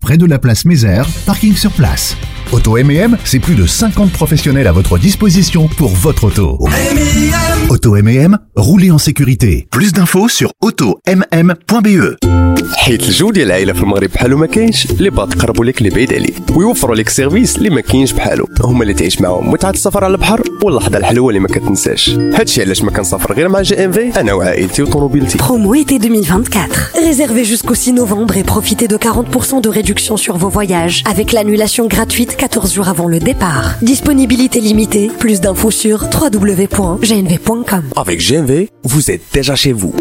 près de la place Mézère, parking sur place. Auto M&M, c'est plus de 50 professionnels à votre disposition pour votre auto. Auto M&M, roulez en sécurité. Plus d'infos sur automm.be. حيت الجو ديال العائله في المغرب بحالو ما كاينش اللي بغا تقربوا لك اللي بعيد عليك ويوفروا لك سيرفيس اللي ما كاينش بحالو هما اللي تعيش معاهم متعه السفر على البحر واللحظه الحلوه اللي ما كتنساش هادشي علاش ما كنسافر غير مع جي ام في انا وعائلتي وطوموبيلتي Promo été 2024. Réservez jusqu'au 6 novembre et profitez de 40% de réduction sur vos voyages avec l'annulation gratuite 14 jours avant le départ. Disponibilité limitée. Plus d'infos sur www.gnv.com. Avec GMV, vous êtes déjà chez vous.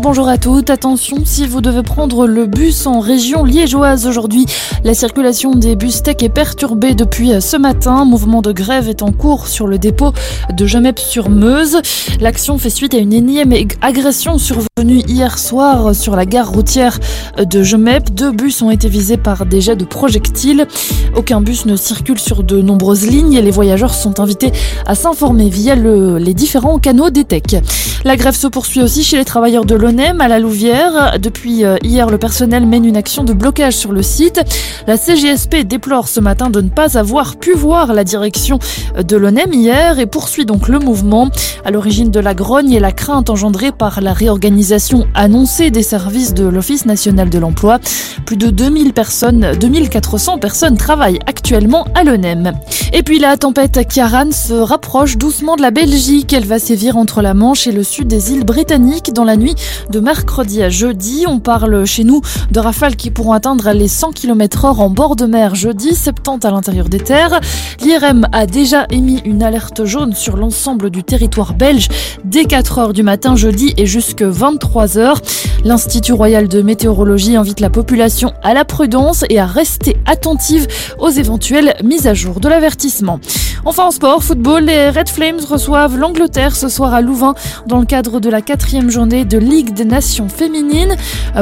Bonjour à toutes. Attention, si vous devez prendre le bus en région liégeoise aujourd'hui, la circulation des bus tech est perturbée depuis ce matin. Mouvement de grève est en cours sur le dépôt de Gemep-sur-Meuse. L'action fait suite à une énième agression survenue hier soir sur la gare routière de Gemep. Deux bus ont été visés par des jets de projectiles. Aucun bus ne circule sur de nombreuses lignes et les voyageurs sont invités à s'informer via le- les différents canaux des tech. La grève se poursuit aussi chez les travailleurs de l'ONEM à la Louvière. Depuis euh, hier, le personnel mène une action de blocage sur le site. La CGSP déplore ce matin de ne pas avoir pu voir la direction de l'ONEM hier et poursuit donc le mouvement. À l'origine de la grogne et la crainte engendrée par la réorganisation annoncée des services de l'Office national de l'emploi. Plus de 2000 personnes, 2400 personnes travaillent actuellement à l'ONEM. Et puis la tempête Kiaran se rapproche doucement de la Belgique. Elle va sévir entre la Manche et le sud des îles britanniques dans la nuit de mercredi à jeudi. On parle chez nous de rafales qui pourront atteindre les 100 km heure en bord de mer jeudi, 70 à l'intérieur des terres. L'IRM a déjà émis une alerte jaune sur l'ensemble du territoire belge dès 4 heures du matin jeudi et jusque 23 heures. L'Institut royal de météorologie invite la population à la prudence et à rester attentive aux éventuelles mises à jour de l'avertissement. Enfin en sport, football, les Red Flames reçoivent l'Angleterre ce soir à Louvain dans le cadre de la quatrième journée de Ligue des Nations féminines.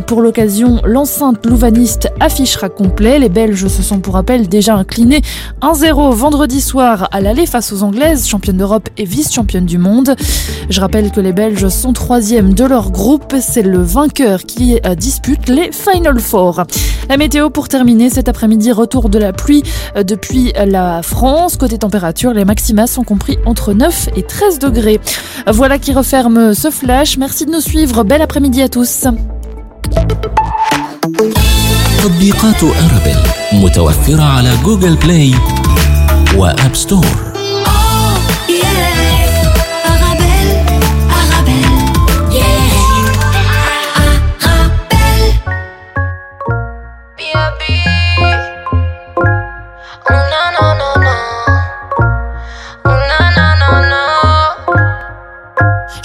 Pour l'occasion, l'enceinte louvaniste affichera complet. Les Belges se sont pour rappel déjà inclinés 1-0 vendredi soir à l'aller face aux Anglaises, championnes d'Europe et vice-championnes du monde. Je rappelle que les Belges sont troisième de leur groupe. C'est le vainqueur qui euh, dispute les Final Four. La météo pour terminer cet après-midi, retour de la pluie euh, depuis la France. Côté température, les maxima sont compris entre 9 et 13 degrés. Voilà qui referme ce flash. Merci de nous suivre. Bel après-midi à tous. تطبيقات أرابيل متوفرة على جوجل بلاي وآب ستور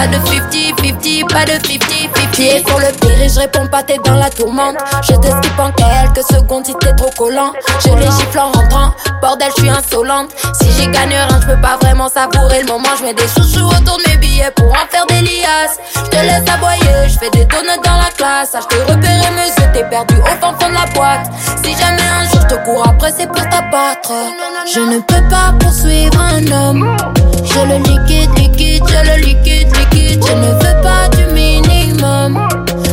Pas de 50-50, pas de 50-50. Tu es sur le pire je réponds pas, t'es dans la tourmente. Je te skip en quelques secondes si t'es trop collant. Je les gifle en rentrant, bordel, je suis insolente. Si j'y gagne rien, je peux pas vraiment savourer le moment. Je mets des chouchous autour de mes billets pour en faire des liasses. Je te laisse aboyer, je fais des donuts dans la classe. Je t'ai repéré, monsieur, t'es perdu au fin fond de la boîte. Si jamais un jour je te cours après, c'est pour t'abattre. Je ne peux pas poursuivre un homme. Je le liquide, liquide, je le liquide, liquide. Je ne veux pas du minimum.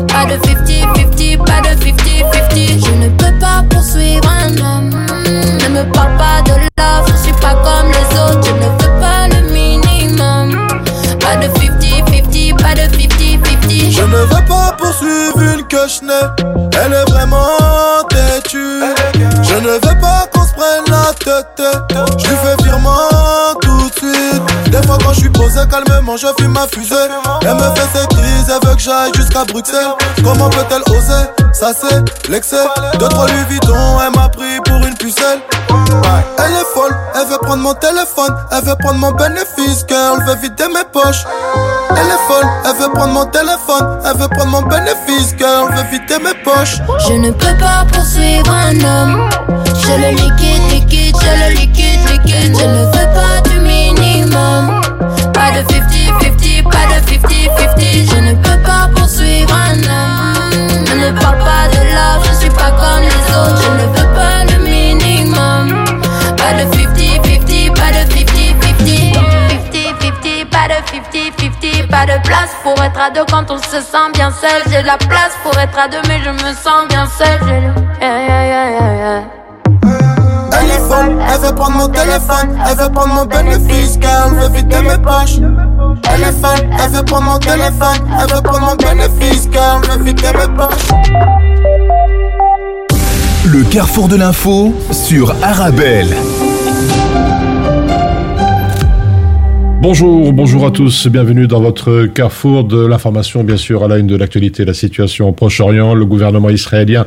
Pas de 50-50, pas de 50-50. Je ne peux pas poursuivre un homme. Ne me parle pas de love, je suis pas comme les autres. Je ne veux pas le minimum. Pas de 50-50, pas de 50-50. Je ne veux pas poursuivre une cochonnet Elle est vraiment têtue Je ne veux pas qu'on se prenne Je lui fais virement tout de suite. Des fois quand je suis posé calmement, je fume ma fusée. Elle me fait ses crises, elle veut que j'aille jusqu'à Bruxelles. Comment peut-elle oser? Ça c'est l'excès. Deux trois Louis Vuitton, elle m'a pris pour une pucelle. Elle est folle, elle veut prendre mon téléphone, elle veut prendre mon bénéfice, girl, veut vider mes poches. Elle est folle, elle veut prendre mon téléphone, elle veut prendre mon bénéfice, girl, veut vider mes poches. Je ne peux pas poursuivre un homme. Je le liquide, liquide, je le liquide, liquide. Je ne veux pas du minimum. Pas de 50-50, pas de 50-50. Je ne peux pas poursuivre un homme. Je ne parle pas de love, je suis pas comme les autres. Je ne veux pas le minimum. Pas de 50-50, pas de 50-50. 50-50, pas de 50-50. Pas de place pour être à deux quand on se sent bien seul. J'ai la place pour être à deux, mais je me sens bien seul. J'ai. Elle veut prendre mon téléphone, elle veut prendre mon bénéfice, car elle veut vider mes poches. Elle est folle, elle veut prendre mon téléphone, elle veut prendre mon bénéfice, car elle veut vider mes poches. Le carrefour de l'info sur Arabelle. Bonjour, bonjour à tous, bienvenue dans votre carrefour de l'information, bien sûr, à la une de l'actualité, la situation au Proche-Orient, le gouvernement israélien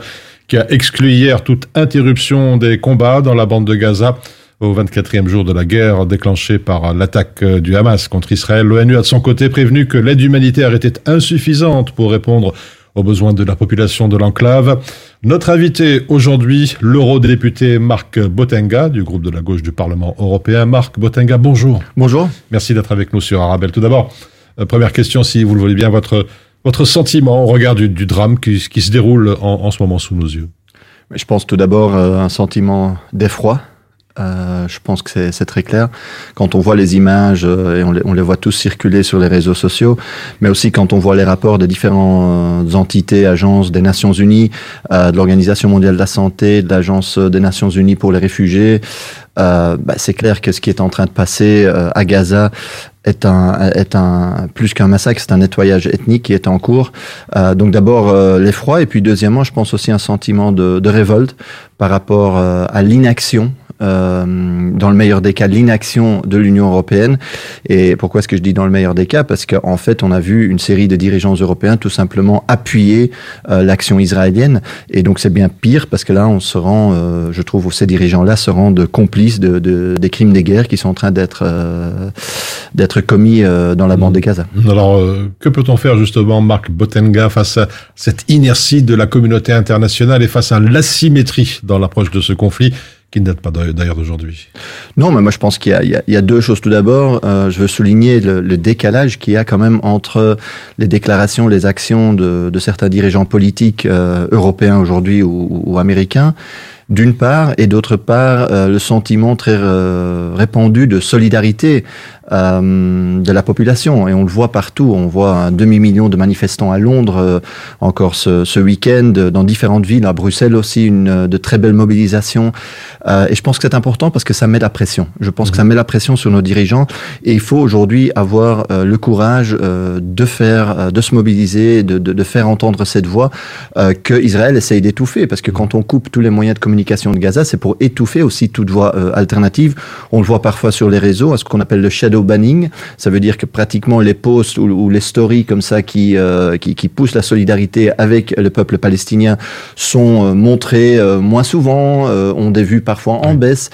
qui a exclu hier toute interruption des combats dans la bande de Gaza au 24e jour de la guerre déclenchée par l'attaque du Hamas contre Israël. L'ONU a de son côté prévenu que l'aide humanitaire était insuffisante pour répondre aux besoins de la population de l'enclave. Notre invité aujourd'hui, l'eurodéputé Marc Botenga du groupe de la gauche du Parlement européen. Marc Botenga, bonjour. Bonjour. Merci d'être avec nous sur Arabelle. Tout d'abord, euh, première question, si vous le voulez bien, votre, votre sentiment au regard du, du drame qui, qui, se déroule en, en, ce moment sous nos yeux. Je pense tout d'abord euh, un sentiment d'effroi. Euh, je pense que c'est très clair. Quand on voit les images, euh, et on les, on les, voit tous circuler sur les réseaux sociaux, mais aussi quand on voit les rapports des différentes entités, agences des Nations Unies, euh, de l'Organisation mondiale de la santé, de l'Agence des Nations Unies pour les réfugiés, bah, c'est clair que ce qui est en train de passer à Gaza est un, est un plus qu'un massacre, c'est un nettoyage ethnique qui est en cours. Euh, donc d'abord euh, l'effroi et puis deuxièmement, je pense aussi un sentiment de, de révolte par rapport euh, à l'inaction euh, dans le meilleur des cas, l'inaction de l'Union européenne. Et pourquoi est-ce que je dis dans le meilleur des cas? Parce qu'en fait, on a vu une série de dirigeants européens tout simplement appuyer euh, l'action israélienne. Et donc, c'est bien pire parce que là, on se rend, euh, je trouve, ces dirigeants-là se rendent complices de, de, des crimes des guerres qui sont en train d'être d'être commis dans la bande de Gaza. Alors, que peut-on faire justement, Marc Botenga, face à cette inertie de la communauté internationale et face à l'asymétrie dans l'approche de ce conflit? Qui ne date pas d'ailleurs d'aujourd'hui. Non, mais moi je pense qu'il y, y, a deux choses. Tout d'abord, euh, je veux souligner le, le décalage qu'il y a quand même entre les déclarations, les actions de, de certains dirigeants politiques euh, européens aujourd'hui ou, ou, américains, d'une part, et d'autre part, euh, le sentiment très euh, répandu de solidarité euh, de la population. Et on le voit partout. On voit un demi-million de manifestants à Londres, euh, encore ce, ce week-end, dans différentes villes, à Bruxelles aussi, une de très belle mobilisation. Euh, et je pense que c'est important parce que ça met la pression. Je pense mmh. que ça met la pression sur nos dirigeants. Et il faut aujourd'hui avoir euh, le courage euh, de faire, de se mobiliser, de, de, de, faire entendre cette voix que Israël essaye d'étouffer. Parce que quand on coupe tous les moyens de communication de Gaza, c'est pour étouffer aussi toute voix alternative. On le voit parfois sur les réseaux, à ce qu'on appelle le shadow banning. Ça veut dire que pratiquement les posts ou, ou les stories comme ça qui, euh, qui, qui, poussent la solidarité avec le peuple palestinien sont euh, montrés euh, moins souvent, ont des vues parfois en baisse.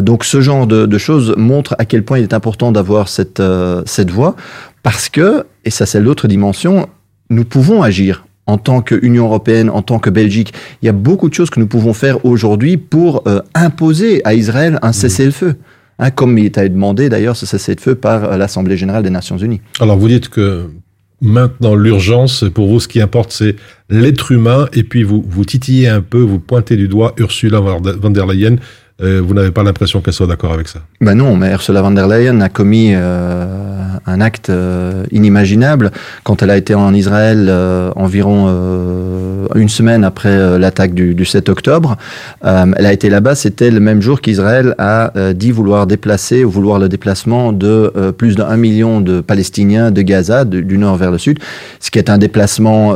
donc ce genre de, de, choses montre à quel point il est important d'avoir cette, cette voix parce que, et ça c'est l'autre dimension, nous pouvons agir en tant qu'Union européenne, en tant que Belgique. Il y a beaucoup de choses que nous pouvons faire aujourd'hui pour euh, imposer à Israël un cessez-le-feu. Mmh. Hein, comme il t'a demandé d'ailleurs ce cessez-le-feu par l'Assemblée générale des Nations unies. Alors vous dites que maintenant l'urgence, pour vous, ce qui importe, c'est l'être humain, et puis vous titillez un peu, vous pointez du doigt Ursula von der Leyen. Vous n'avez pas l'impression qu'elle soit d'accord avec ça Ben non, mais Ursula von der Leyen a commis euh, un acte euh, inimaginable. Quand elle a été en Israël euh, environ une semaine après l'attaque du, du, 7 octobre, elle a été là-bas, c'était le même jour qu'Israël a dit vouloir déplacer ou vouloir le déplacement de plus d'un million de Palestiniens de Gaza, du nord vers le sud, ce qui est un déplacement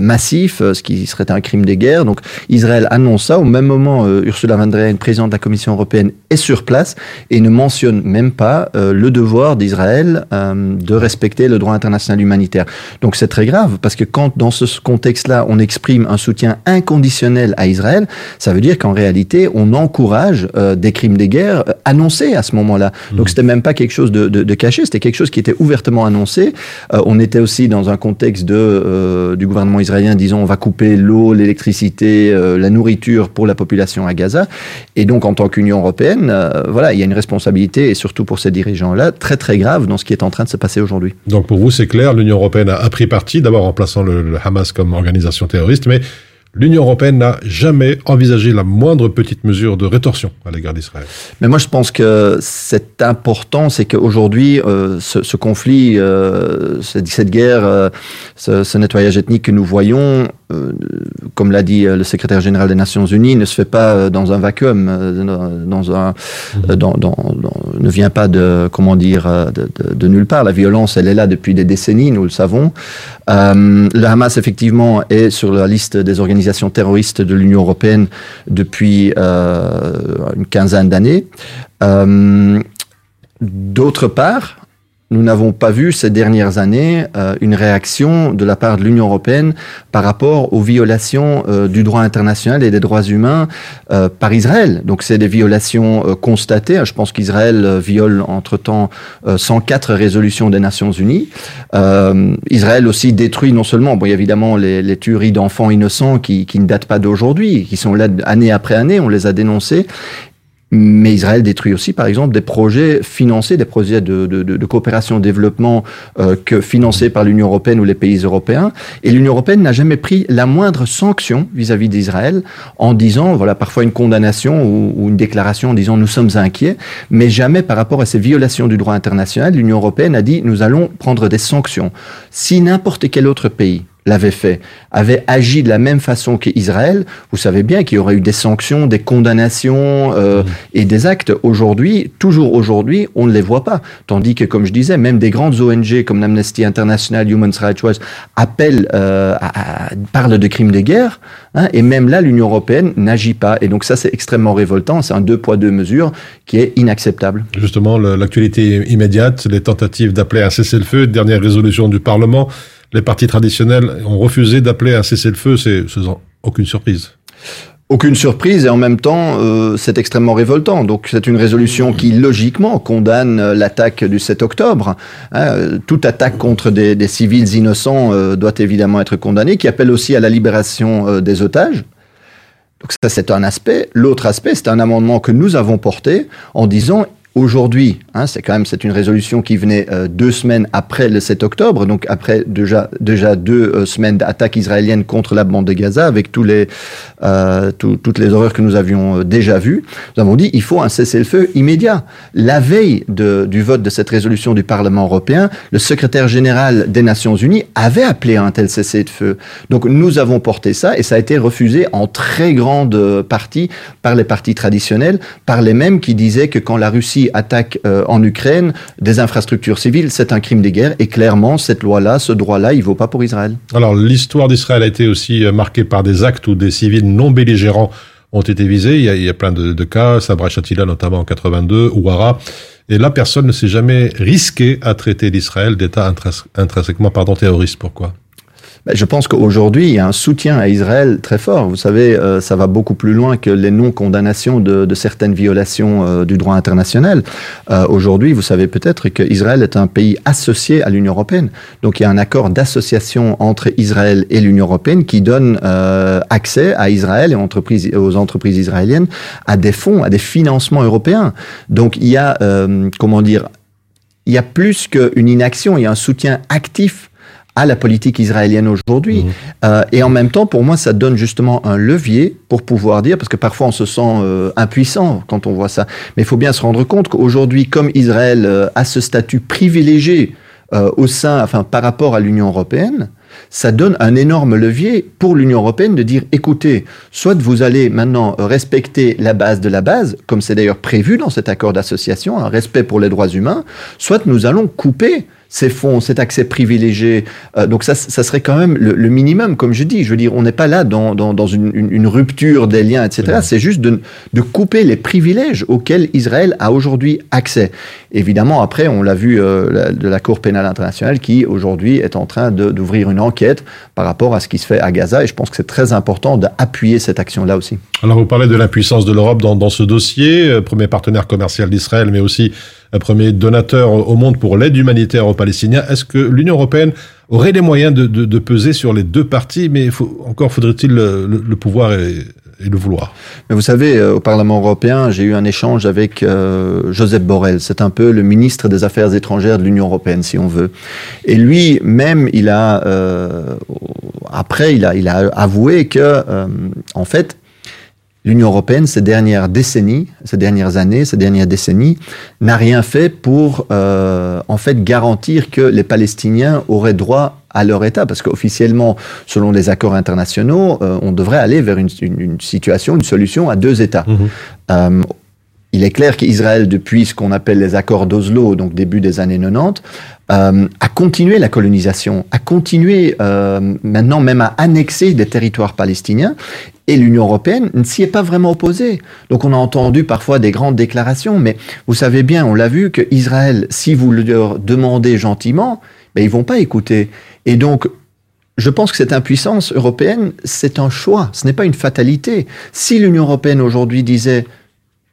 massif, ce qui serait un crime de guerre. Donc Israël annonce ça. Au même moment, Ursula von der Leyen, présidente de la Commission européenne, est sur place et ne mentionne même pas le devoir d'Israël euh, de respecter le droit international humanitaire. Donc c'est très grave parce que quand dans ce contexte-là on exprime un soutien inconditionnel à Israël, ça veut dire qu'en réalité on encourage euh, des crimes de guerre euh, annoncés à ce moment-là. Mmh. Donc c'était même pas quelque chose de, de, de caché, c'était quelque chose qui était ouvertement annoncé. on était aussi dans un contexte de du gouvernement israélien disons on va couper l'eau, l'électricité, la nourriture pour la population à Gaza. Et donc en tant qu'Union européenne, voilà il y a une responsabilité et surtout pour ces dirigeants-là très très grave dans ce qui est en train de se passer aujourd'hui. Donc pour vous, c'est clair, l'Union européenne a, pris parti, d'abord en plaçant le, le Hamas comme organisation terroriste, mais l'Union européenne n'a jamais envisagé la moindre petite mesure de rétorsion à l'égard d'Israël. Mais moi, je pense que c'est important, c'est qu'aujourd'hui, euh, ce, ce, conflit, euh, cette, cette, guerre, euh, ce, ce, nettoyage ethnique que nous voyons, euh, comme l'a dit euh, le secrétaire général des Nations Unies, ne se fait pas euh, dans un vacuum, dans un, dans, dans, dans, ne vient pas de, comment dire, de, de, de, nulle part. La violence, elle est là depuis des décennies, nous le savons. Euh, le Hamas, effectivement, est sur la liste des organisations terroristes de l'Union européenne depuis euh, une quinzaine d'années. Euh, D'autre part, nous n'avons pas vu ces dernières années euh, une réaction de la part de l'Union européenne par rapport aux violations euh, du droit international et des droits humains euh, par Israël. Donc c'est des violations constatées. Je pense qu'Israël viole entre-temps 104 euh, résolutions des Nations Unies. Israël aussi détruit non seulement, bon, évidemment, les, tueries d'enfants innocents qui, qui ne datent pas d'aujourd'hui, qui sont là année après année, on les a dénoncées, mais Israël détruit aussi, par exemple, des projets financés, des projets de, de, de, coopération développement euh, que financés par l'Union européenne ou les pays européens. Et l'Union européenne n'a jamais pris la moindre sanction vis-à-vis d'Israël en disant, voilà, parfois une condamnation ou, ou, une déclaration en disant nous sommes inquiets, mais jamais par rapport à ces violations du droit international, l'Union européenne a dit nous allons prendre des sanctions. Si n'importe quel autre pays l'avait fait, avait agi de la même façon qu'Israël, vous savez bien qu'il y aurait eu des sanctions, des condamnations euh, mmh. et des actes. Aujourd'hui, toujours aujourd'hui, on ne les voit pas. Tandis que, comme je disais, même des grandes ONG comme Amnesty International, Human Rights Watch appellent, euh, à, à, parlent de crimes de guerre, hein, et même là, l'Union européenne n'agit pas. Et donc ça, c'est extrêmement révoltant. C'est un deux poids deux mesures qui est inacceptable. Justement, l'actualité immédiate, les tentatives d'appeler un cessez-le-feu, dernière résolution du Parlement les partis traditionnels ont refusé d'appeler un cessez-le-feu, c'est aucune surprise. Aucune surprise et en même temps, euh, c'est extrêmement révoltant. Donc c'est une résolution qui, logiquement, condamne l'attaque du 7 octobre. Hein, toute attaque contre des, civils innocents euh, doit évidemment être condamnée, qui appelle aussi à la libération euh, des otages. Donc ça, c'est un aspect. L'autre aspect, c'est un amendement que nous avons porté en disant Aujourd'hui, hein, c'est quand même c'est une résolution qui venait euh, deux semaines après le 7 octobre, donc après déjà déjà deux euh, semaines d'attaques israéliennes contre la bande de Gaza, avec tous les euh, tout, toutes les horreurs que nous avions déjà vues. Nous avons dit il faut un cessez-le-feu immédiat. La veille du vote de cette résolution du Parlement européen, le secrétaire général des Nations Unies avait appelé à un tel cessez-le-feu. Donc nous avons porté ça et ça a été refusé en très grande partie par les partis traditionnels, par les mêmes qui disaient que quand la Russie attaque en Ukraine des infrastructures civiles, c'est un crime de guerre. Et clairement, cette loi-là, ce droit-là, il ne vaut pas pour Israël. Alors, l'histoire d'Israël a été aussi euh, marquée par des actes où des civils non belligérants ont été visés. Il y a, il plein de, cas, Sabra Shatila notamment en 82, Ouara. Et là, personne ne s'est jamais risqué à traiter l'Israël d'État intrinsèquement pardon, terroriste. Pourquoi? Je pense qu'aujourd'hui, il y a un soutien à Israël très fort. Vous savez, euh, ça va beaucoup plus loin que les non-condamnations de, de, certaines violations euh, du droit international. Euh, aujourd'hui, vous savez peut-être qu'Israël est un pays associé à l'Union européenne. Donc, il y a un accord d'association entre Israël et l'Union européenne qui donne euh, accès à Israël et entreprises, aux entreprises israéliennes à des fonds, à des financements européens. Donc, il y a, euh, comment dire, il y a plus qu'une inaction, il y a un soutien actif à la politique israélienne aujourd'hui. Mhm. Euh, et en même temps, pour moi, ça donne justement un levier pour pouvoir dire, parce que parfois on se sent euh, impuissant quand on voit ça, mais il faut bien se rendre compte qu'aujourd'hui, comme Israël euh, a ce statut privilégié euh, au sein, enfin par rapport à l'Union européenne, ça donne un énorme levier pour l'Union européenne de dire écoutez, soit vous allez maintenant respecter la base de la base, comme c'est d'ailleurs prévu dans cet accord d'association, un respect pour les droits humains, soit nous allons couper ces fonds, cet accès privilégié. Euh, donc ça, ça serait quand même le, le minimum, comme je dis. Je veux dire, on n'est pas là dans, dans, dans une, une, une rupture des liens, etc. C'est juste de, de couper les privilèges auxquels Israël a aujourd'hui accès. Évidemment, après, on l'a vu euh, la- de la Cour pénale internationale qui, aujourd'hui, est en train d'ouvrir une enquête par rapport à ce qui se fait à Gaza. Et je pense que c'est très important d'appuyer cette action-là aussi. Alors vous parlez de l'impuissance de l'Europe dans, dans ce dossier, euh, premier partenaire commercial d'Israël, mais aussi premier donateur au monde pour l'aide humanitaire aux Palestiniens. Est-ce que l'Union européenne aurait les moyens de, de- peser sur les deux parties, mais encore faudrait-il le, le- pouvoir et, le vouloir Mais vous savez, euh, au Parlement européen, j'ai eu un échange avec euh, Joseph Borrell. C'est un peu le ministre des Affaires étrangères de l'Union européenne, si on veut. Et lui, même, il a euh, après, il a, il a avoué que, euh, en fait, l'Union européenne, ces dernières décennies, ces dernières années, ces dernières décennies, n'a rien fait pour, euh, en fait, garantir que les Palestiniens auraient droit à leur État, parce qu'officiellement, selon les accords internationaux, euh, on devrait aller vers une, une- une situation, une solution à deux États. Euh, il est clair qu'Israël, depuis ce qu'on appelle les accords d'Oslo, donc début des années 90, euh, a continué la colonisation, a continué euh, maintenant même à annexer des territoires palestiniens, et l'Union européenne ne s'y est pas vraiment opposée. Donc on a entendu parfois des grandes déclarations, mais vous savez bien, on l'a vu, que Israël, si vous leur demandez gentiment, ben, ils vont pas écouter. Et donc, je pense que cette impuissance européenne, c'est un choix, ce n'est pas une fatalité. Si l'Union européenne aujourd'hui disait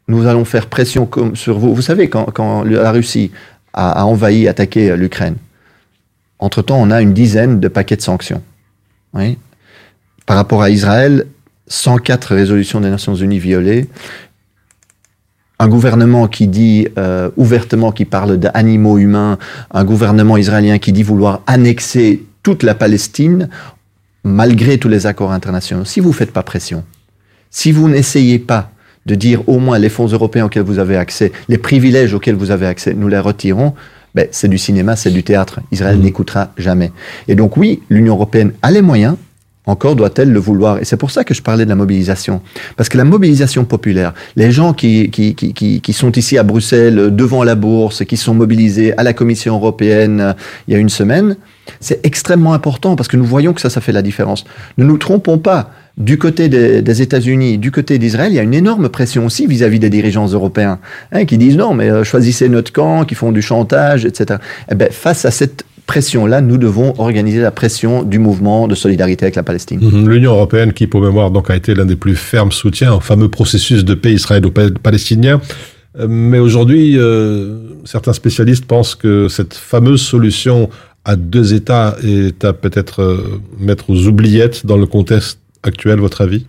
nous allons faire pression sur vous. Vous savez, quand, la Russie a, envahi, attaqué l'Ukraine, entre-temps, on a une dizaine de paquets de sanctions. Par rapport à Israël, 104 résolutions des Nations Unies violées, un gouvernement qui dit euh, ouvertement, qui parle d'animaux humains, un gouvernement israélien qui dit vouloir annexer toute la Palestine, malgré tous les accords internationaux. Si vous ne faites pas pression, si vous n'essayez pas de dire au moins les fonds européens auxquels vous avez accès, les privilèges auxquels vous avez accès, nous les retirons, ben, c'est du cinéma, c'est du théâtre. Israël n'écoutera jamais. Et donc oui, l'Union européenne a les moyens, encore doit-elle le vouloir. Et c'est pour ça que je parlais de la mobilisation. Parce que la mobilisation populaire, les gens qui, qui, qui, qui, sont ici à Bruxelles, devant la bourse, qui sont mobilisés à la Commission européenne euh, il y a une semaine, c'est extrêmement important parce que nous voyons que ça, ça fait la différence. Ne nous trompons pas. Du côté des, États-Unis, du côté d'Israël, il y a une énorme pression aussi vis-à-vis des dirigeants européens hein, qui disent non, mais euh, choisissez notre camp, qui font du chantage, etc. Eh ben, face à cette pression-là, nous devons organiser la pression du mouvement de solidarité avec la Palestine. Mhm. L'Union européenne, qui pour mémoire donc a été l'un des plus fermes soutiens au fameux processus de paix israélo-palestinien, Euh, mais aujourd'hui, euh, certains spécialistes pensent que cette fameuse solution à deux États est à peut-être euh, mettre aux oubliettes dans le contexte actuel, votre avis?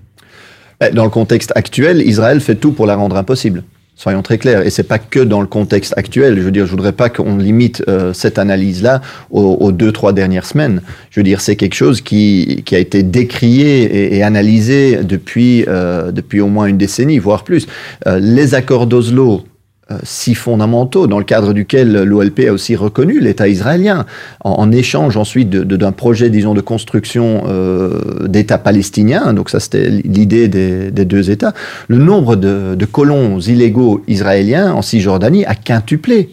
Ben, Dans le contexte actuel, Israël fait tout pour la rendre impossible. Soyons très clairs. Et c'est pas que dans le contexte actuel. Je veux dire, je voudrais pas qu'on limite euh, cette analyse-là aux, aux, deux, trois dernières semaines. Je veux dire, c'est quelque chose qui, qui a été décrié et, et analysé depuis, euh, depuis au moins une décennie, voire plus. Les accords d'Oslo, si fondamentaux, dans le cadre duquel l'OLP a aussi reconnu l'État israélien, en, échange ensuite d'un projet, disons, de construction euh, d'État palestinien, donc ça c'était l'idée des, des, deux États, le nombre de, de, colons illégaux israéliens en Cisjordanie a quintuplé.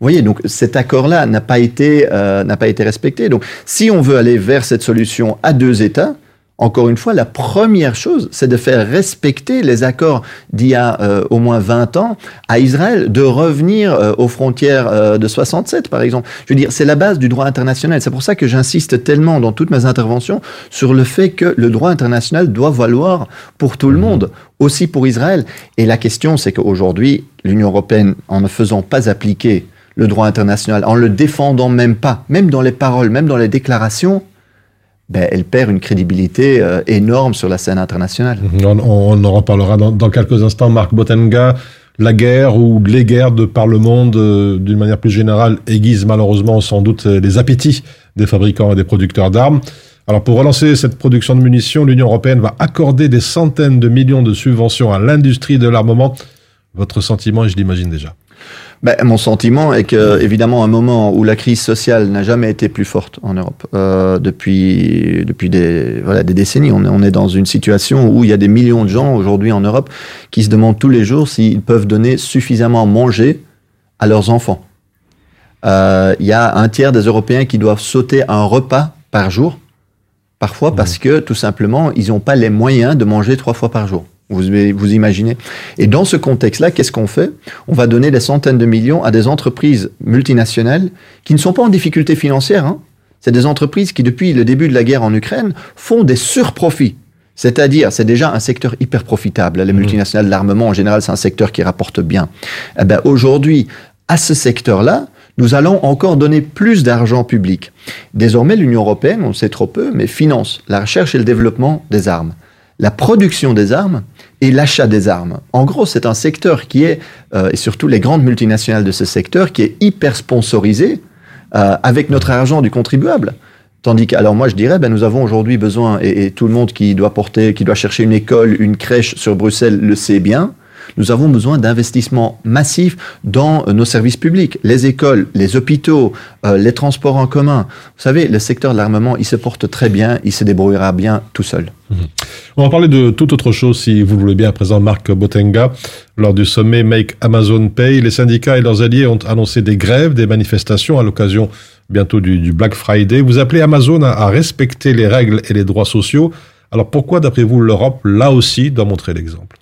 Vous voyez, donc cet accord-là n'a pas, été, euh, n'a pas été respecté. Donc si on veut aller vers cette solution à deux États, encore une fois, la première chose, c'est de faire respecter les accords d'il y a euh, au moins 20 ans à Israël, de revenir euh, aux frontières euh, de 67, par exemple. Je veux dire, c'est la base du droit international. C'est pour ça que j'insiste tellement dans toutes mes interventions sur le fait que le droit international doit valoir pour tout le monde, aussi pour Israël. Et la question, c'est qu'aujourd'hui, l'Union européenne, en ne faisant pas appliquer le droit international, en le défendant même pas, même dans les paroles, même dans les déclarations, ben, elle perd une crédibilité euh, énorme sur la scène internationale. On, on en reparlera dans, dans, quelques instants. Marc Botenga, la guerre ou les guerres de par le monde, euh, d'une manière plus générale, aiguisent malheureusement sans doute les appétits des fabricants et des producteurs d'armes. Alors pour relancer cette production de munitions, l'Union européenne va accorder des centaines de millions de subventions à l'industrie de l'armement. Votre sentiment, je l'imagine déjà. Ben, mon sentiment est que, évidemment, un moment où la crise sociale n'a jamais été plus forte en Europe, euh, depuis, depuis des, voilà, des décennies, on est, on est dans une situation où il y a des millions de gens aujourd'hui en Europe qui se demandent tous les jours s'ils peuvent donner suffisamment à manger à leurs enfants. Euh, il y a un tiers des Européens qui doivent sauter un repas par jour, parfois parce que, tout simplement, ils n'ont pas les moyens de manger trois fois par jour. Vous, vous imaginez Et dans ce contexte-là, qu'est-ce qu'on fait? On va donner des centaines de millions à des entreprises multinationales qui ne sont pas en difficulté financière. Hein. C'est des entreprises qui, depuis le début de la guerre en Ukraine, font des surprofits. C'est-à-dire, c'est déjà un secteur hyper profitable. Les mmh. multinationales de l'armement, en général, c'est un secteur qui rapporte bien. Eh ben, aujourd'hui, à ce secteur-là, nous allons encore donner plus d'argent public. Désormais, l'Union européenne, on sait trop peu, mais finance la recherche et le développement des armes la production des armes et l'achat des armes. En gros, c'est un secteur qui est, euh, et surtout les grandes multinationales de ce secteur, qui est hyper sponsorisé euh, avec notre argent du contribuable. Tandis que, alors moi je dirais, ben, nous avons aujourd'hui besoin, et, et, tout le monde qui doit porter, qui doit chercher une école, une crèche sur Bruxelles le sait bien, nous avons besoin d'investissements massifs dans euh, nos services publics, les écoles, les hôpitaux, euh, les transports en commun. Vous savez, le secteur de l'armement, il se porte très bien, il se débrouillera bien tout seul. Mhm. On va parler de toute autre chose, si vous le voulez bien, à présent, Marc Botenga. Lors du sommet Make Amazon Pay, les syndicats et leurs alliés ont annoncé des grèves, des manifestations à l'occasion bientôt du, Black Friday. Vous appelez Amazon à respecter les règles et les droits sociaux. Alors pourquoi, d'après vous, l'Europe, là aussi, doit montrer l'exemple?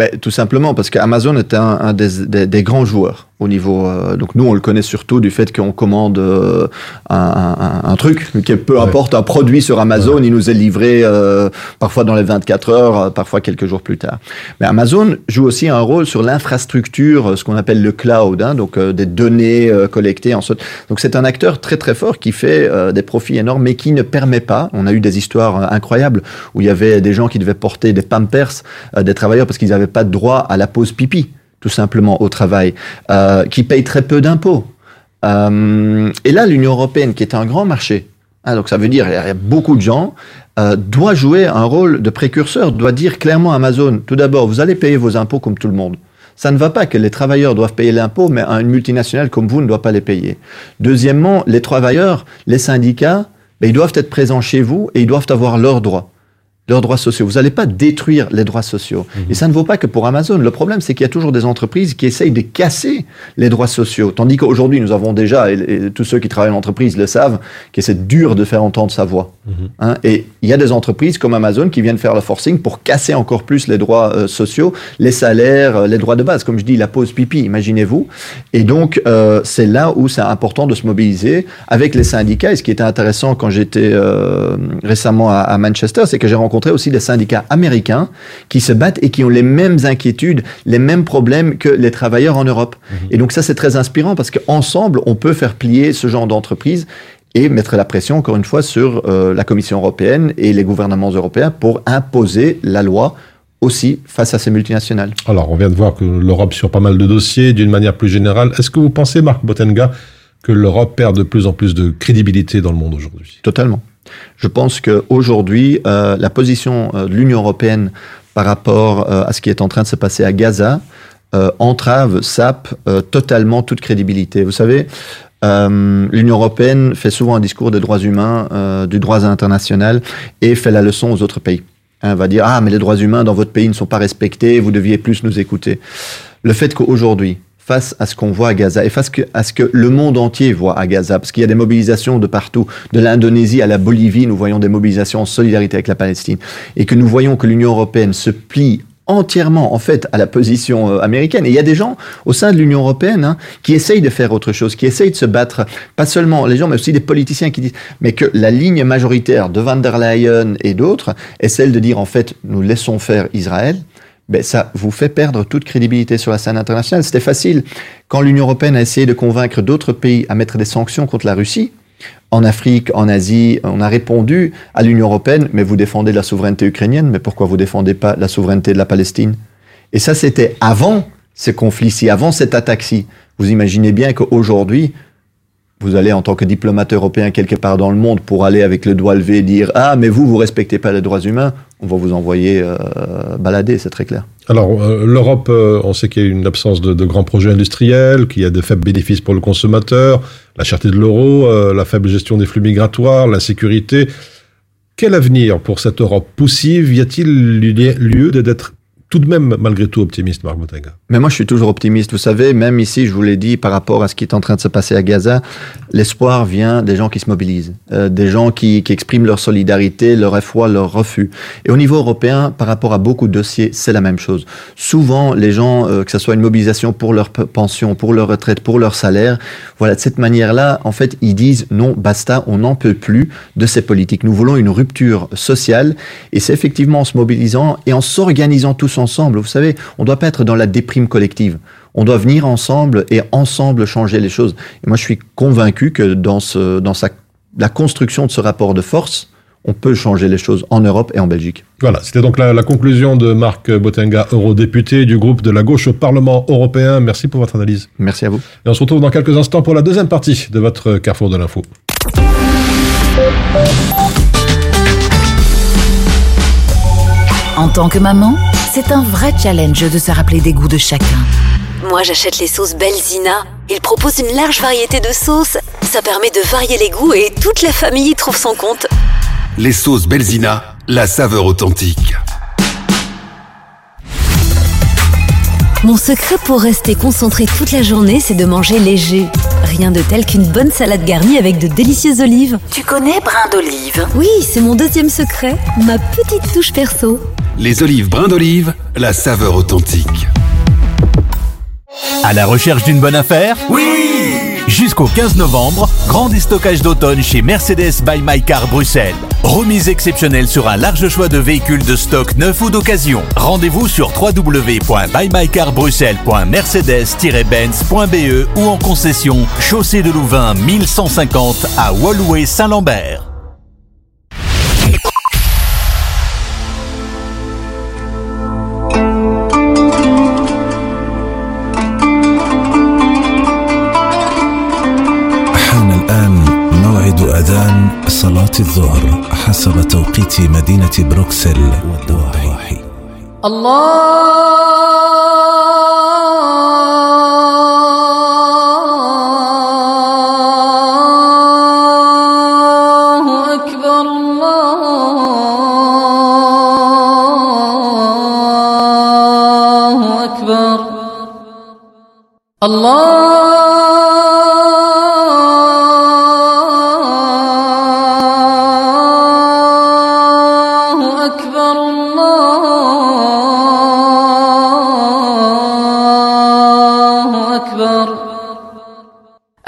Ben, tout simplement parce qu'Amazon est un, des, grands joueurs au niveau. Euh, donc nous, on le connaît surtout du fait qu'on commande euh, un, truc, qui peu importe, un produit sur Amazon, il nous est livré euh, parfois dans les 24 heures, parfois quelques jours plus tard. Mais Amazon joue aussi un rôle sur l'infrastructure, ce qu'on appelle le cloud, hein, donc des données collectées. En donc c'est un acteur très très fort qui fait des profits énormes, mais qui ne permet pas. On a eu des histoires incroyables où il y avait des gens qui devaient porter des pampers, des travailleurs parce qu'ils avaient pas de droit à la pause pipi, tout simplement, au travail, euh, qui payent très peu d'impôts. Euh, et là, l'Union européenne, qui est un grand marché, hein, donc ça veut dire qu'il y a beaucoup de gens, euh, doit jouer un rôle de précurseur, doit dire clairement à Amazon, tout d'abord, vous allez payer vos impôts comme tout le monde. Ça ne va pas que les travailleurs doivent payer l'impôt, mais une multinationale comme vous ne doit pas les payer. Deuxièmement, les travailleurs, les syndicats, ben, ils doivent être présents chez vous et ils doivent avoir leurs droits leurs droits sociaux. Vous n'allez pas détruire les droits sociaux. Mhm. Et ça ne vaut pas que pour Amazon. Le problème, c'est qu'il y a toujours des entreprises qui essayent de casser les droits sociaux. Tandis qu'aujourd'hui, nous avons déjà, et, tous ceux qui travaillent en entreprise le savent, que c'est dur de faire entendre sa voix. Mhm. Hein. et il y a des entreprises comme Amazon qui viennent faire le forcing pour casser encore plus les droits euh, sociaux, les salaires, euh, les droits de base. Comme je dis, la pause pipi, imaginez-vous. Et donc, euh, c'est là où c'est important de se mobiliser avec les syndicats. Et ce qui était intéressant quand j'étais récemment à, à Manchester, c'est que j'ai rencontré aussi des syndicats américains qui se battent et qui ont les mêmes inquiétudes, les mêmes problèmes que les travailleurs en Europe. Mhm. Et donc ça, c'est très inspirant parce qu'ensemble, on peut faire plier ce genre d'entreprise et mettre la pression, encore une fois, sur euh, la Commission européenne et les gouvernements européens pour imposer la loi aussi face à ces multinationales. Alors, on vient de voir que l'Europe sur pas mal de dossiers, d'une manière plus générale. Est-ce que vous pensez, Marc Botenga, que l'Europe perd de plus en plus de crédibilité dans le monde aujourd'hui? Totalement. Je pense qu'aujourd'hui, euh, la position euh, de l'Union européenne par rapport euh, à ce qui est en train de se passer à Gaza entrave, sape totalement toute crédibilité. Vous savez, l'Union européenne fait souvent un discours des droits humains, du droit international, et fait la leçon aux autres pays. Elle va dire ah mais les droits humains dans votre pays ne sont pas respectés, vous deviez plus nous écouter. Le fait qu'aujourd'hui face à ce qu'on voit à Gaza et face à ce que le monde entier voit à Gaza, parce qu'il y a des mobilisations de partout, de l'Indonésie à la Bolivie, nous voyons des mobilisations en solidarité avec la Palestine, et que nous voyons que l'Union européenne se plie entièrement en fait à la position euh, américaine. Et il y a des gens au sein de l'Union européenne hein, qui essayent de faire autre chose, qui essayent de se battre, pas seulement les gens, mais aussi des politiciens qui disent, mais que la ligne majoritaire de van der Leyen et d'autres est celle de dire en fait, nous laissons faire Israël ben ça vous fait perdre toute crédibilité sur la scène internationale. C'était facile. Quand l'Union européenne a essayé de convaincre d'autres pays à mettre des sanctions contre la Russie, en Afrique, en Asie, on a répondu à l'Union européenne, mais vous défendez la souveraineté ukrainienne, mais pourquoi vous défendez pas la souveraineté de la Palestine? Et ça, c'était avant ce conflit-ci, avant cette attaque-ci. Vous imaginez bien qu'aujourd'hui, vous allez en tant que diplomate européen quelque part dans le monde pour aller avec le doigt levé dire ah mais vous vous respectez pas les droits humains, on va vous envoyer euh, balader, c'est très clair. Alors euh, l'Europe, euh, on sait qu'il y a une absence de, de, grands projets industriels, qu'il y a de faibles bénéfices pour le consommateur, la cherté de l'euro, la faible gestion des flux migratoires, l'insécurité. Quel avenir pour cette Europe poussive? Y a-t-il lieu d'être tout de même, malgré tout, optimiste, Marc Motenga. Mais moi, je suis toujours optimiste. Vous savez, même ici, je vous l'ai dit, par rapport à ce qui est en train de se passer à Gaza, l'espoir vient des gens qui se mobilisent, euh, des gens qui, qui, expriment leur solidarité, leur effroi, leur refus. Et au niveau européen, par rapport à beaucoup de dossiers, c'est la même chose. Souvent, les gens, euh, que ce soit une mobilisation pour leur pension, pour leur retraite, pour leur salaire, voilà, de cette manière-là, en fait, ils disent non, basta, on n'en peut plus de ces politiques. Nous voulons une rupture sociale. Et c'est effectivement en se mobilisant et en s'organisant tous ensemble. Vous savez, on ne doit pas être dans la déprime collective. On doit venir ensemble et ensemble changer les choses. Et moi, je suis convaincu que dans, ce, dans sa, la construction de ce rapport de force, on peut changer les choses en Europe et en Belgique. Voilà, c'était donc la, la, conclusion de Marc Botenga, eurodéputé du groupe de la gauche au Parlement européen. Merci pour votre analyse. Merci à vous. Et on se retrouve dans quelques instants pour la deuxième partie de votre Carrefour de l'info. En tant que maman, c'est un vrai challenge de se rappeler des goûts de chacun. Moi, j'achète les sauces Belzina. Ils proposent une large variété de sauces. Ça permet de varier les goûts et toute la famille y trouve son compte. Les sauces Belzina, la saveur authentique. Mon secret pour rester concentré toute la journée, c'est de manger léger. Rien de tel qu'une bonne salade garnie avec de délicieuses olives. Tu connais brin d'olive? Oui, c'est mon deuxième secret, ma petite touche perso. Les olives brin d'olive, la saveur authentique. À la recherche d'une bonne affaire? Oui Jusqu'au 15 novembre, grand déstockage d'automne chez Mercedes by My Car Bruxelles. Remise exceptionnelle sur un large choix de véhicules de stock neufs ou d'occasion. Rendez-vous sur www.bymycarbruxelles.mercedes-benz.be ou en concession Chaussée de Louvain 1150 à Wallway Saint-Lambert. أذان صلاة الظهر حسب توقيت مدينة بروكسل والضواحي الله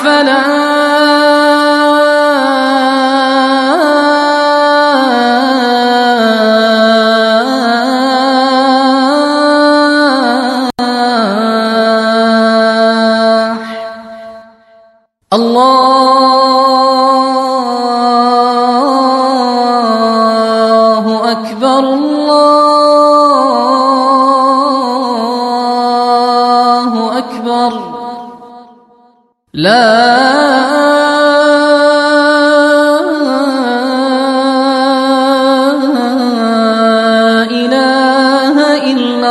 على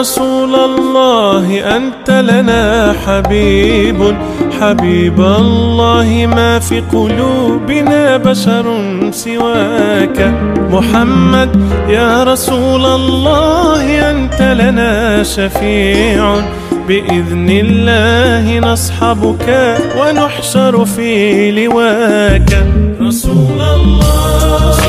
رسول الله أنت لنا حبيب. حبيب الله ما في قلوبنا بشر سواك. محمد يا رسول الله أنت لنا شفيع. بإذن الله نصحبك ونحشر في لواك. رسول الله.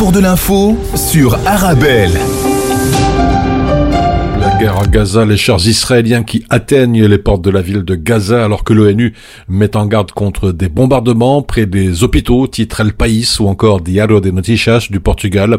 Carrefour de l'info sur Arabelle. La guerre à Gaza, les chars israéliens qui atteignent les portes de la ville de Gaza alors que l'ONU met en garde contre des bombardements près des hôpitaux, titre El País ou encore Diario de Noticias du Portugal.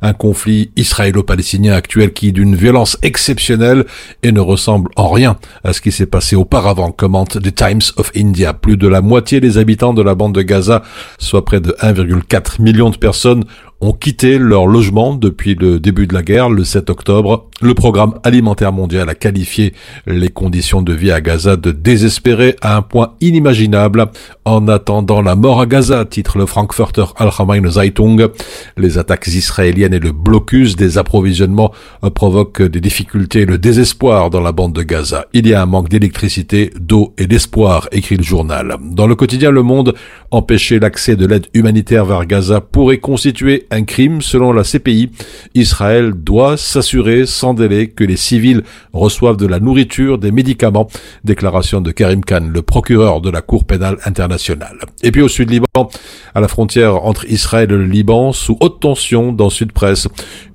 Un conflit israélo-palestinien actuel qui est d'une violence exceptionnelle et ne ressemble en rien à ce qui s'est passé auparavant, commente The Times of India. Plus de la moitié des habitants de la bande de Gaza, soit près de 1,4 million de personnes, ont quitté leur logement depuis le début de la guerre, le 7 octobre. Le programme alimentaire mondial a qualifié les conditions de vie à Gaza de désespérées à un point inimaginable. En attendant la mort à Gaza, titre le Frankfurter Allgemeine Zeitung, les attaques israéliennes et le blocus des approvisionnements provoquent des difficultés et le désespoir dans la bande de Gaza. Il y a un manque d'électricité, d'eau et d'espoir, écrit le journal. Dans le quotidien Le Monde, empêcher l'accès de l'aide humanitaire vers Gaza pourrait constituer un crime selon la CPI. Israël doit s'assurer sans délai que les civils reçoivent de la nourriture, des médicaments. Déclaration de Karim Khan, le procureur de la Cour pénale internationale. Et puis au sud Liban, à la frontière entre Israël et le Liban, sous haute tension dans Sud Presse,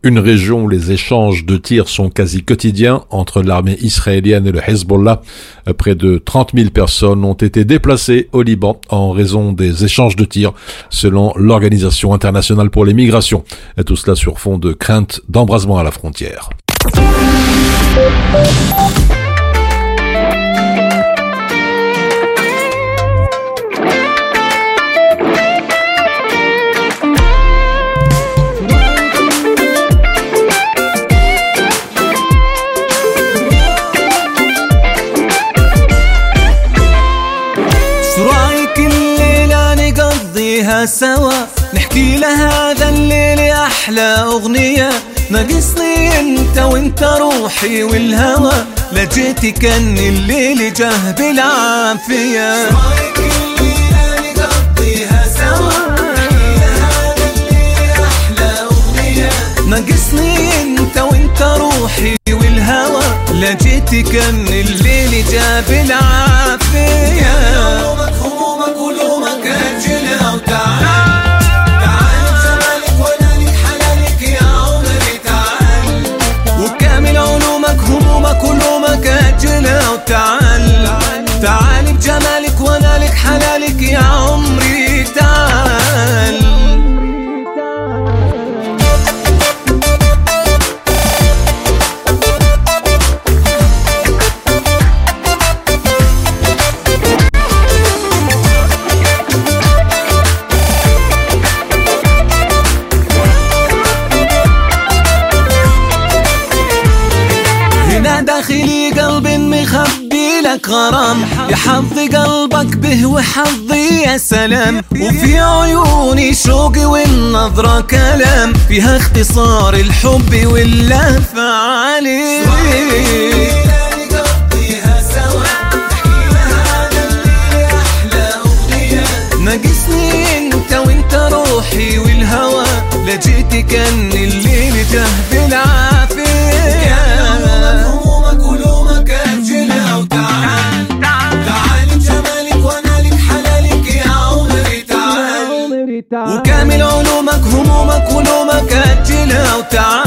une région où les échanges de tirs sont quasi quotidiens entre l'armée israélienne et le Hezbollah. Près de 30 000 personnes ont été déplacées au Liban en raison des échanges de tirs, selon l'Organisation internationale pour les migrations. Et tout cela sur fond de crainte d'embrasement à la frontière. شو رايك الليلة نقضي نقضيها سوا في لهذا الليل أحلى أغنية. ناقصني أنت وأنت روحي والهوى. لا جيتي كأن الليل جه بالعافية. ناقصني أنت الليل جاب العافية يومك هو جمالك ونالك حلالك يا عم لك غرام يا حظي قلبك به وحظي يا سلام. وفي عيوني شوقي والنظرة كلام. فيها اختصار الحب واللهفة عليك ناقصني أنت وأنت روحي والهوى. لجيتي كان ta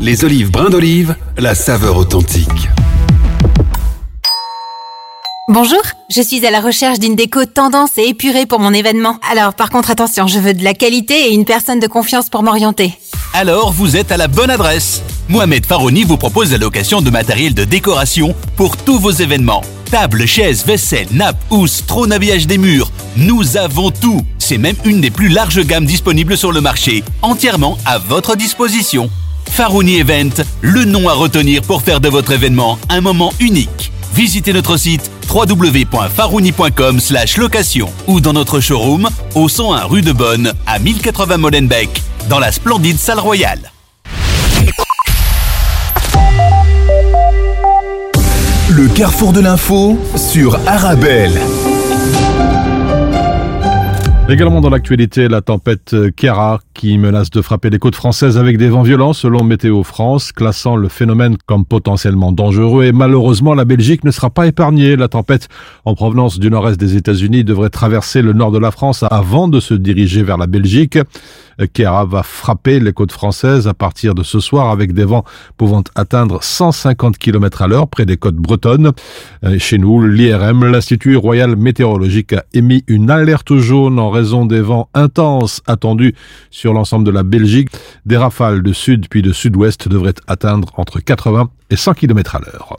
Les olives brins d'olive, la saveur authentique. Bonjour, je suis à la recherche d'une déco tendance et épurée pour mon événement. Alors par contre attention, je veux de la qualité et une personne de confiance pour m'orienter. Alors vous êtes à la bonne adresse. Mohamed Farouni vous propose la location de matériel de décoration pour tous vos événements. Tables, chaises, vaisselle, nappes, housses, trône habillage des murs. Nous avons tout. C'est même une des plus larges gammes disponibles sur le marché, entièrement à votre disposition. Farouni Event, le nom à retenir pour faire de votre événement un moment unique. Visitez notre site www.farouni.com location ou dans notre showroom au 101 rue de Bonne à 1080 Molenbeek dans la splendide salle royale. Le carrefour de l'info sur Arabelle. Également dans l'actualité, la tempête Chiara qui menace de frapper les côtes françaises avec des vents violents selon Météo France, classant le phénomène comme potentiellement dangereux et malheureusement la Belgique ne sera pas épargnée. La tempête en provenance du nord-est des États-Unis devrait traverser le nord de la France avant de se diriger vers la Belgique. Chiara va frapper les côtes françaises à partir de ce soir avec des vents pouvant atteindre 150 km à l'heure près des côtes bretonnes. Euh, Chez nous, l'IRM, l'Institut Royal Météorologique, a émis une alerte jaune en raison des vents intenses attendus l'ensemble de la Belgique. Des rafales de sud puis de sud-ouest devraient atteindre entre 80 et 100 km à l'heure.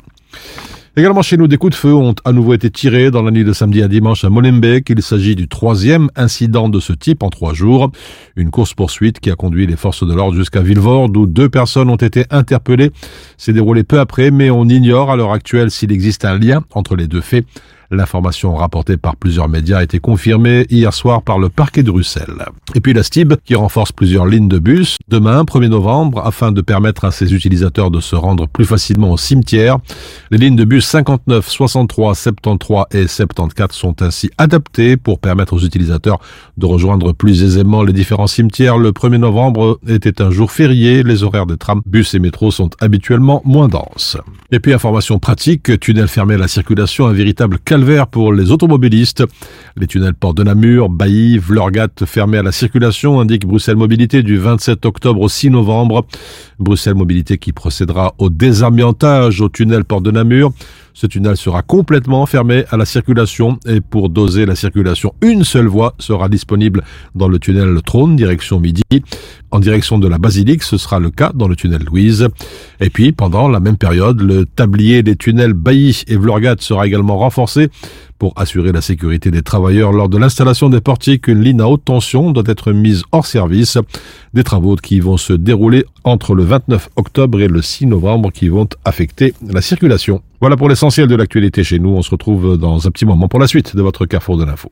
Également chez nous, des coups de feu ont à nouveau été tirés dans la nuit de samedi à dimanche à Molenbeek. Il s'agit du troisième incident de ce type en trois jours. Une course-poursuite qui a conduit les forces de l'ordre jusqu'à Villevorde où deux personnes ont été interpellées. C'est déroulé peu après, mais on ignore à l'heure actuelle s'il existe un lien entre les deux faits. L'information rapportée par plusieurs médias a été confirmée hier soir par le parquet de Bruxelles. Et puis la STIB qui renforce plusieurs lignes de bus demain 1er novembre afin de permettre à ses utilisateurs de se rendre plus facilement au cimetière. Les lignes de bus 59, 63, 73 et 74 sont ainsi adaptées pour permettre aux utilisateurs de rejoindre plus aisément les différents cimetières. Le 1er novembre était un jour férié, les horaires des trams, bus et métros sont habituellement moins denses. Et puis information pratique, tunnel fermé à la circulation, un véritable calvaire pour les automobilistes. Les tunnels Port de Namur, Bailly, Vlorgat fermés à la circulation, indique Bruxelles Mobilité du 27 octobre au 6 novembre. Bruxelles Mobilité qui procédera au désamiantage au tunnel Port de Namur. Ce tunnel sera complètement fermé à la circulation et pour doser la circulation, une seule voie sera disponible dans le tunnel Trône, direction midi. En direction de la basilique, ce sera le cas dans le tunnel Louise. Et puis, pendant la même période, le tablier des tunnels Bailly et Vlorgat sera également renforcé pour assurer la sécurité des travailleurs lors de l'installation des portiques, une ligne à haute tension doit être mise hors service. Des travaux qui vont se dérouler entre le 29 octobre et le 6 novembre qui vont affecter la circulation. Voilà pour l'essentiel de l'actualité chez nous. On se retrouve dans un petit moment pour la suite de votre Carrefour de l'info.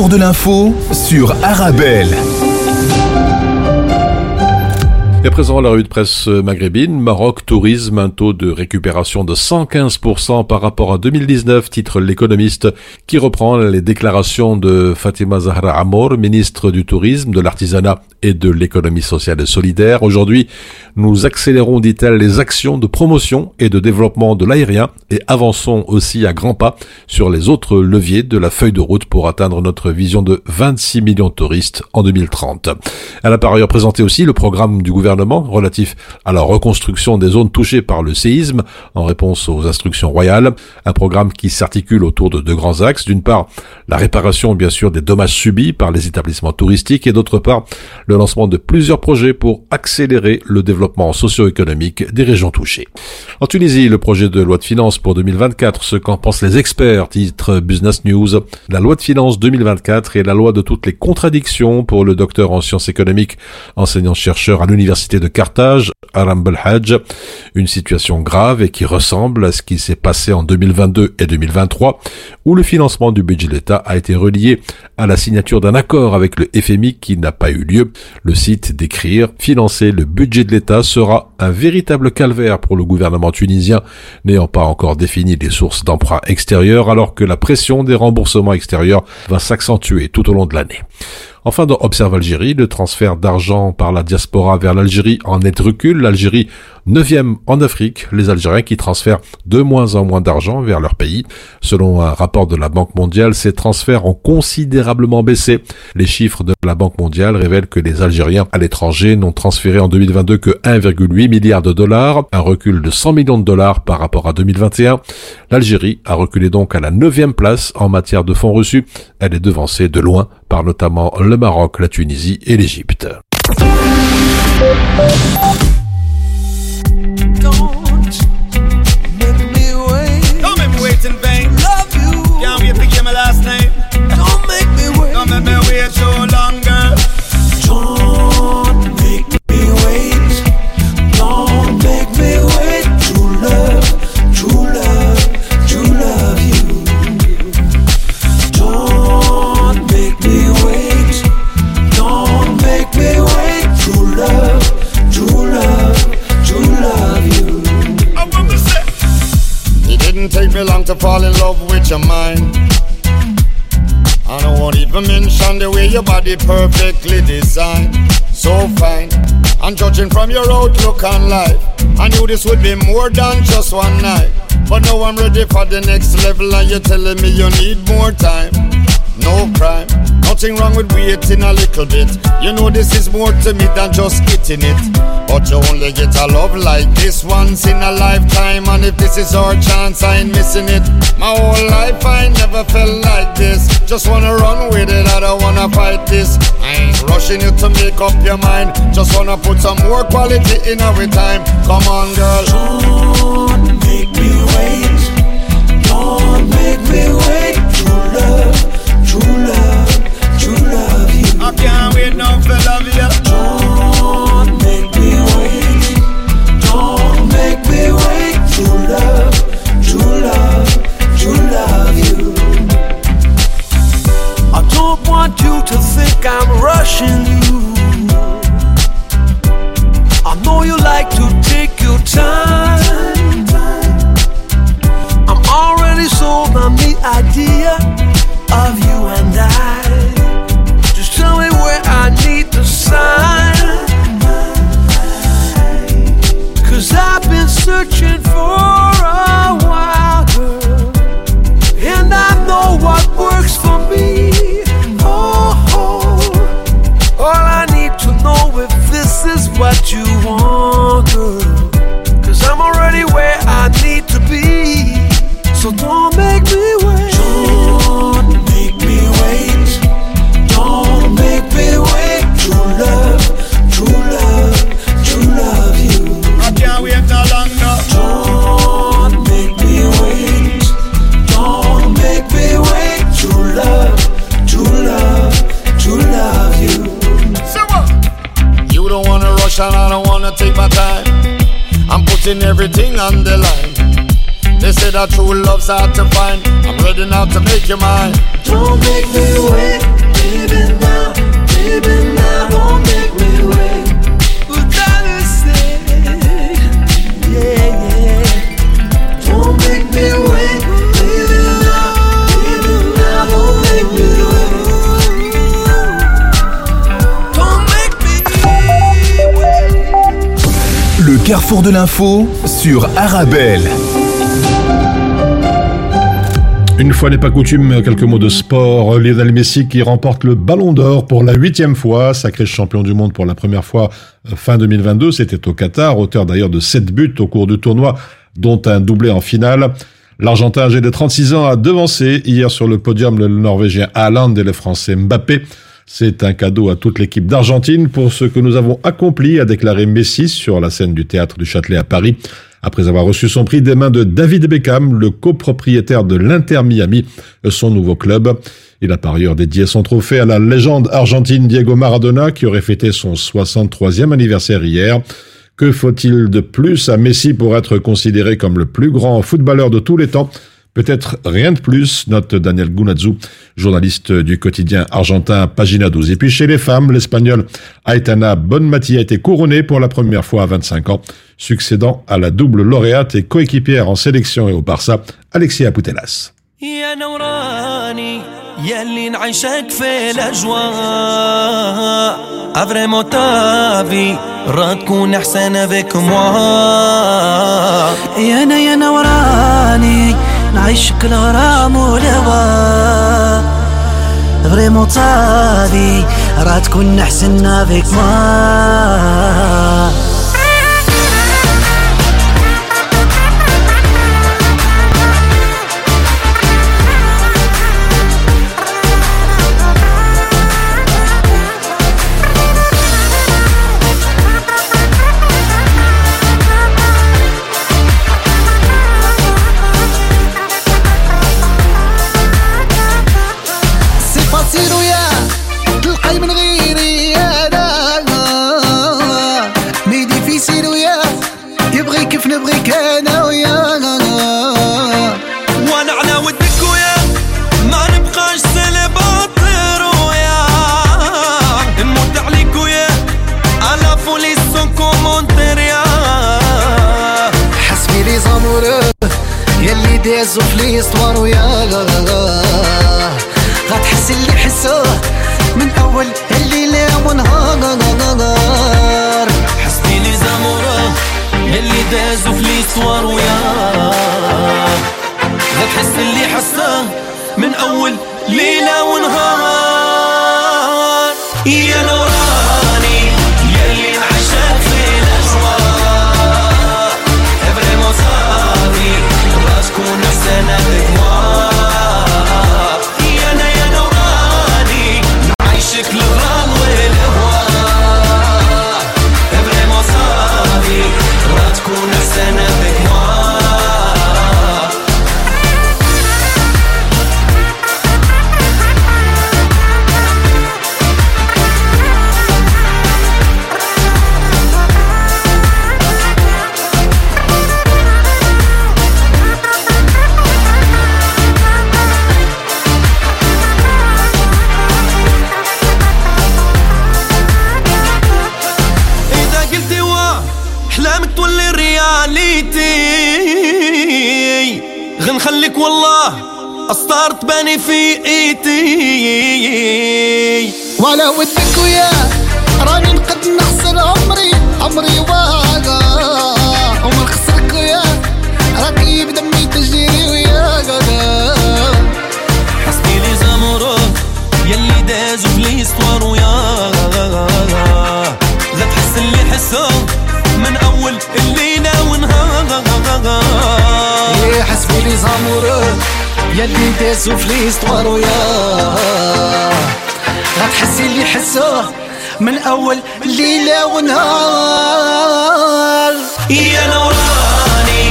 carrefour de l'info sur Arabelle. Et à présent, la revue de presse maghrébine, Maroc, tourisme, un taux de récupération de 115% par rapport à 2019, titre l'économiste, qui reprend les déclarations de Fatima Zahra Amour, ministre du tourisme, de l'artisanat et de l'économie sociale et solidaire. Aujourd'hui, nous accélérons, dit-elle, les actions de promotion et de développement de l'aérien et avançons aussi à grands pas sur les autres leviers de la feuille de route pour atteindre notre vision de 26 millions de touristes en 2030. Elle a par ailleurs présenté aussi le programme du gouvernement gouvernement relatif à la reconstruction des zones touchées par le séisme en réponse aux instructions royales. Un programme qui s'articule autour de deux grands axes. D'une part, la réparation, bien sûr, des dommages subis par les établissements touristiques et d'autre part, le lancement de plusieurs projets pour accélérer le développement socio-économique des régions touchées. En Tunisie, le projet de loi de finances pour 2024, ce qu'en pensent les experts, titre Business News. La loi de finances 2024 est la loi de toutes les contradictions pour le docteur en sciences économiques, enseignant-chercheur à l'université de Carthage, Aram Belhadj. Une situation grave et qui ressemble à ce qui s'est passé en 2022 et 2023, où le financement du budget de l'État a été relié à la signature d'un accord avec le FMI qui n'a pas eu lieu. Le site d'écrire financer le budget de l'État sera un véritable calvaire pour le gouvernement tunisien, n'ayant pas encore défini les sources d'emprunt extérieurs alors que la pression des remboursements extérieurs va s'accentuer tout au long de l'année. Enfin, dans Observe Algérie, le transfert d'argent par la diaspora vers l'Algérie en net recul. L'Algérie, neuvième en Afrique, les Algériens qui transfèrent de moins en moins d'argent vers leur pays. Selon un rapport de la Banque mondiale, ces transferts ont considérablement baissé. Les chiffres de la Banque mondiale révèlent que les Algériens à l'étranger n'ont transféré en 2022 que 1,8 milliard de dollars, un recul de 100 millions de dollars par rapport à 2021. L'Algérie a reculé donc à la neuvième place en matière de fonds reçus. Elle est devancée de loin par notamment le Maroc, la Tunisie et l'Égypte. Don't make me wait. Don't make me wait so long, didn't take me long to fall in love with your mind. And I won't even mention the way your body perfectly designed. So fine. And judging from your outlook on life, I knew this would be more than just one night. But now I'm ready for the next level, and you're telling me you need more time. No crime, nothing wrong with waiting a little bit. You know this is more to me than just getting it. But you only get a love like this once in a lifetime, and if this is our chance, I ain't missing it. My whole life I never felt like this. Just wanna run with it, I don't wanna fight this. I ain't rushing you to make up your mind. Just wanna put some more quality in our time. Come on, girl. Don't carrefour de l'info sur Arabelle. Une fois n'est pas coutume, quelques mots de sport. Lionel Messi qui remporte le Ballon d'Or pour la huitième fois, sacré champion du monde pour la première fois euh, fin 2022. C'était au Qatar, auteur d'ailleurs de sept buts au cours du tournoi, dont un doublé en finale. L'Argentin âgé de 36 ans a devancé hier sur le podium le Norvégien Haaland et le Français Mbappé. C'est un cadeau à toute l'équipe d'Argentine pour ce que nous avons accompli, a déclaré Messi sur la scène du théâtre du Châtelet à Paris après avoir reçu son prix des mains de David Beckham, le copropriétaire de l'Inter Miami, son nouveau club. Il a par ailleurs dédié son trophée à la légende argentine Diego Maradona qui aurait fêté son 63e anniversaire hier. Que faut-il de plus à Messi pour être considéré comme le plus grand footballeur de tous les temps? Peut-être rien de plus, note Daniel Gunazzu, journaliste du quotidien argentin Pagina 12. Et puis chez les femmes, l'espagnol Aitana Bonmati a été couronnée pour la première fois à 25 ans, succédant à la double lauréate et coéquipière en sélection et au Barça, Alexia Putellas. يا نوراني يلي نعيشك في الاجواء افريمو تافي راه تكون احسن افيك موا يا انا يا نوراني نعيشك الغرام والهوى. فريمون طافي راه تكون احسن افيك ما ولا ودك ويا. راني نقد نخسر عمري عمري واقع. ومن خسرك ويا. راكي بدمي تجري ويا حسبي لي زامورو يلي دازو في ليستوار ويا لا تحس اللي حسه من أول الليلة ونهار حسبي لي زامورو يلي دازو في ليستوار ويا غتحسي اللي حسوه من أول ليلة ونهار. يا نوراني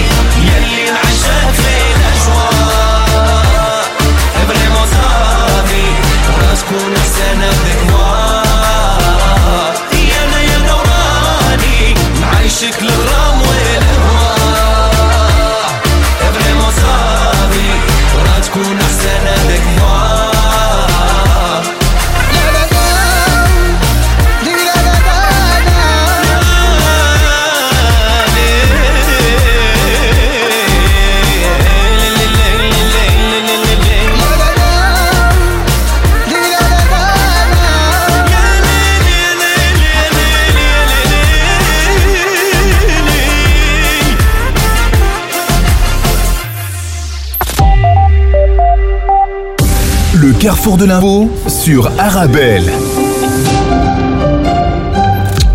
carrefour de l'info sur Arabelle.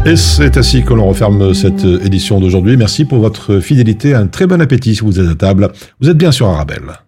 Et c'est ainsi que l'on referme cette édition d'aujourd'hui. Merci pour votre fidélité. Un très bon appétit si vous êtes à table. Vous êtes bien sur Arabelle.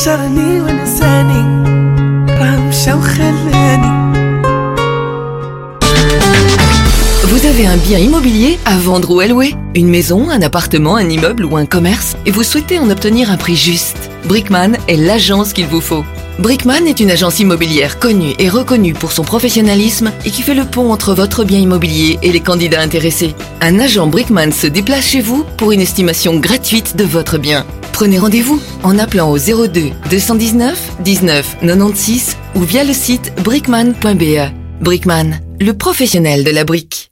اللي حشرني ونساني راه مشى وخلاني Vous avez un bien immobilier à vendre ou à louer Une maison, un appartement, un immeuble ou un commerce Et vous souhaitez en obtenir un prix juste Brickman est l'agence qu'il vous faut. Brickman est une agence immobilière connue et reconnue pour son professionnalisme et qui fait le pont entre votre bien immobilier et les candidats intéressés. Un agent Brickman se déplace chez vous pour une estimation gratuite de votre bien. Prenez rendez-vous en appelant au 02 219 19 96 ou via le site brickman.be. Brickman, le professionnel de la brique.